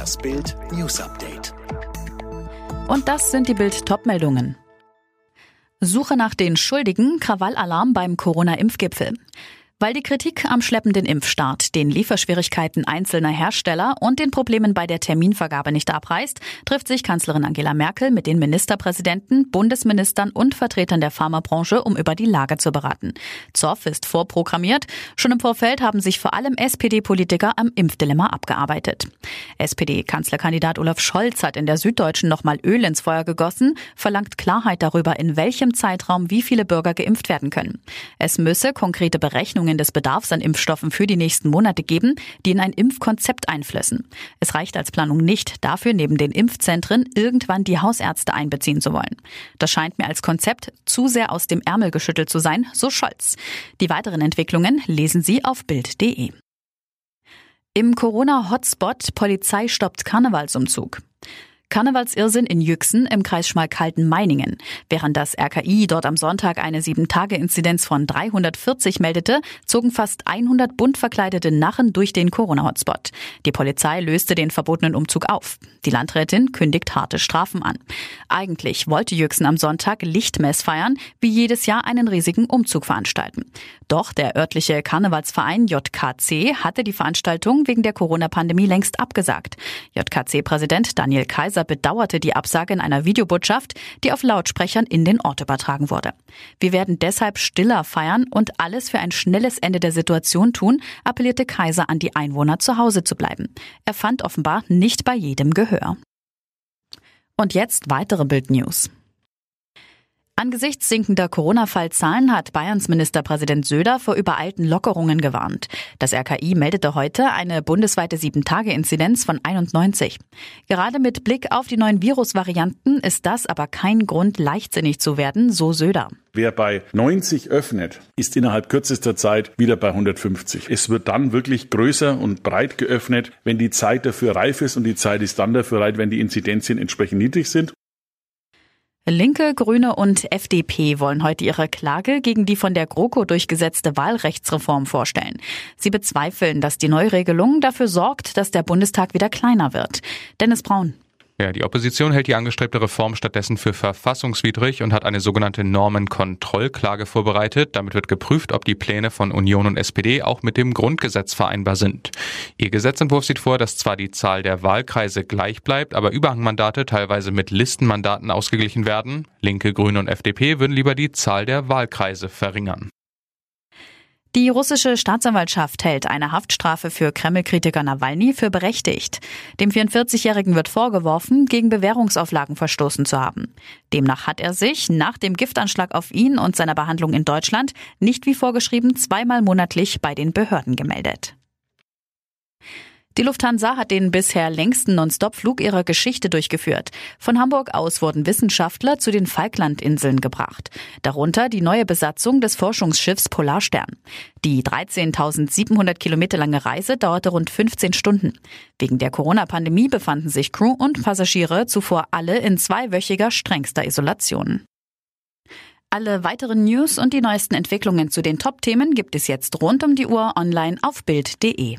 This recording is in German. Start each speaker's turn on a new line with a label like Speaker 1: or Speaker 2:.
Speaker 1: Das Bild News Update.
Speaker 2: Und das sind die Bild Topmeldungen. Suche nach den Schuldigen, Krawallalarm beim Corona-Impfgipfel. Weil die Kritik am schleppenden Impfstart, den Lieferschwierigkeiten einzelner Hersteller und den Problemen bei der Terminvergabe nicht abreißt, trifft sich Kanzlerin Angela Merkel mit den Ministerpräsidenten, Bundesministern und Vertretern der Pharmabranche, um über die Lage zu beraten. Zoff ist vorprogrammiert. Schon im Vorfeld haben sich vor allem SPD-Politiker am Impfdilemma abgearbeitet. SPD-Kanzlerkandidat Olaf Scholz hat in der Süddeutschen nochmal Öl ins Feuer gegossen, verlangt Klarheit darüber, in welchem Zeitraum wie viele Bürger geimpft werden können. Es müsse konkrete Berechnungen Schätzungen des Bedarfs an Impfstoffen für die nächsten Monate geben, die in ein Impfkonzept einflössen. Es reicht als Planung nicht, dafür neben den Impfzentren irgendwann die Hausärzte einbeziehen zu wollen. Das scheint mir als Konzept zu sehr aus dem Ärmel geschüttelt zu sein, so Scholz. Die weiteren Entwicklungen lesen Sie auf Bild.de. Im Corona-Hotspot Polizei stoppt Karnevalsumzug. Karnevalsirrsinn in Yüxen im Kreis Schmalkalden-Meiningen. Während das RKI dort am Sonntag eine 7-Tage-Inzidenz von 340 meldete, zogen fast 100 bunt verkleidete Narren durch den Corona-Hotspot. Die Polizei löste den verbotenen Umzug auf. Die Landrätin kündigt harte Strafen an. Eigentlich wollte Yüxen am Sonntag Lichtmess feiern, wie jedes Jahr einen riesigen Umzug veranstalten. Doch der örtliche Karnevalsverein JKC hatte die Veranstaltung wegen der Corona-Pandemie längst abgesagt. JKC-Präsident Daniel Kaiser Kaiser bedauerte die Absage in einer Videobotschaft, die auf Lautsprechern in den Ort übertragen wurde. Wir werden deshalb stiller feiern und alles für ein schnelles Ende der Situation tun, appellierte Kaiser an die Einwohner zu Hause zu bleiben. Er fand offenbar nicht bei jedem Gehör. Und jetzt weitere Bildnews. Angesichts sinkender Corona-Fallzahlen hat Bayerns Ministerpräsident Söder vor übereilten Lockerungen gewarnt. Das RKI meldete heute eine bundesweite 7-Tage-Inzidenz von 91. Gerade mit Blick auf die neuen Virusvarianten ist das aber kein Grund, leichtsinnig zu werden, so Söder.
Speaker 3: Wer bei 90 öffnet, ist innerhalb kürzester Zeit wieder bei 150. Es wird dann wirklich größer und breit geöffnet, wenn die Zeit dafür reif ist und die Zeit ist dann dafür reif, wenn die Inzidenzien entsprechend niedrig sind.
Speaker 2: Linke, Grüne und FDP wollen heute ihre Klage gegen die von der GroKo durchgesetzte Wahlrechtsreform vorstellen. Sie bezweifeln, dass die Neuregelung dafür sorgt, dass der Bundestag wieder kleiner wird. Dennis Braun.
Speaker 4: Ja, die Opposition hält die angestrebte Reform stattdessen für verfassungswidrig und hat eine sogenannte Normenkontrollklage vorbereitet. Damit wird geprüft, ob die Pläne von Union und SPD auch mit dem Grundgesetz vereinbar sind. Ihr Gesetzentwurf sieht vor, dass zwar die Zahl der Wahlkreise gleich bleibt, aber Überhangmandate teilweise mit Listenmandaten ausgeglichen werden. Linke, Grüne und FDP würden lieber die Zahl der Wahlkreise verringern.
Speaker 2: Die russische Staatsanwaltschaft hält eine Haftstrafe für Kreml-Kritiker Nawalny für berechtigt. Dem 44-Jährigen wird vorgeworfen, gegen Bewährungsauflagen verstoßen zu haben. Demnach hat er sich nach dem Giftanschlag auf ihn und seiner Behandlung in Deutschland nicht wie vorgeschrieben zweimal monatlich bei den Behörden gemeldet. Die Lufthansa hat den bisher längsten Non-Stop-Flug ihrer Geschichte durchgeführt. Von Hamburg aus wurden Wissenschaftler zu den Falklandinseln gebracht. Darunter die neue Besatzung des Forschungsschiffs Polarstern. Die 13.700 Kilometer lange Reise dauerte rund 15 Stunden. Wegen der Corona-Pandemie befanden sich Crew und Passagiere zuvor alle in zweiwöchiger strengster Isolation. Alle weiteren News und die neuesten Entwicklungen zu den Top-Themen gibt es jetzt rund um die Uhr online auf Bild.de.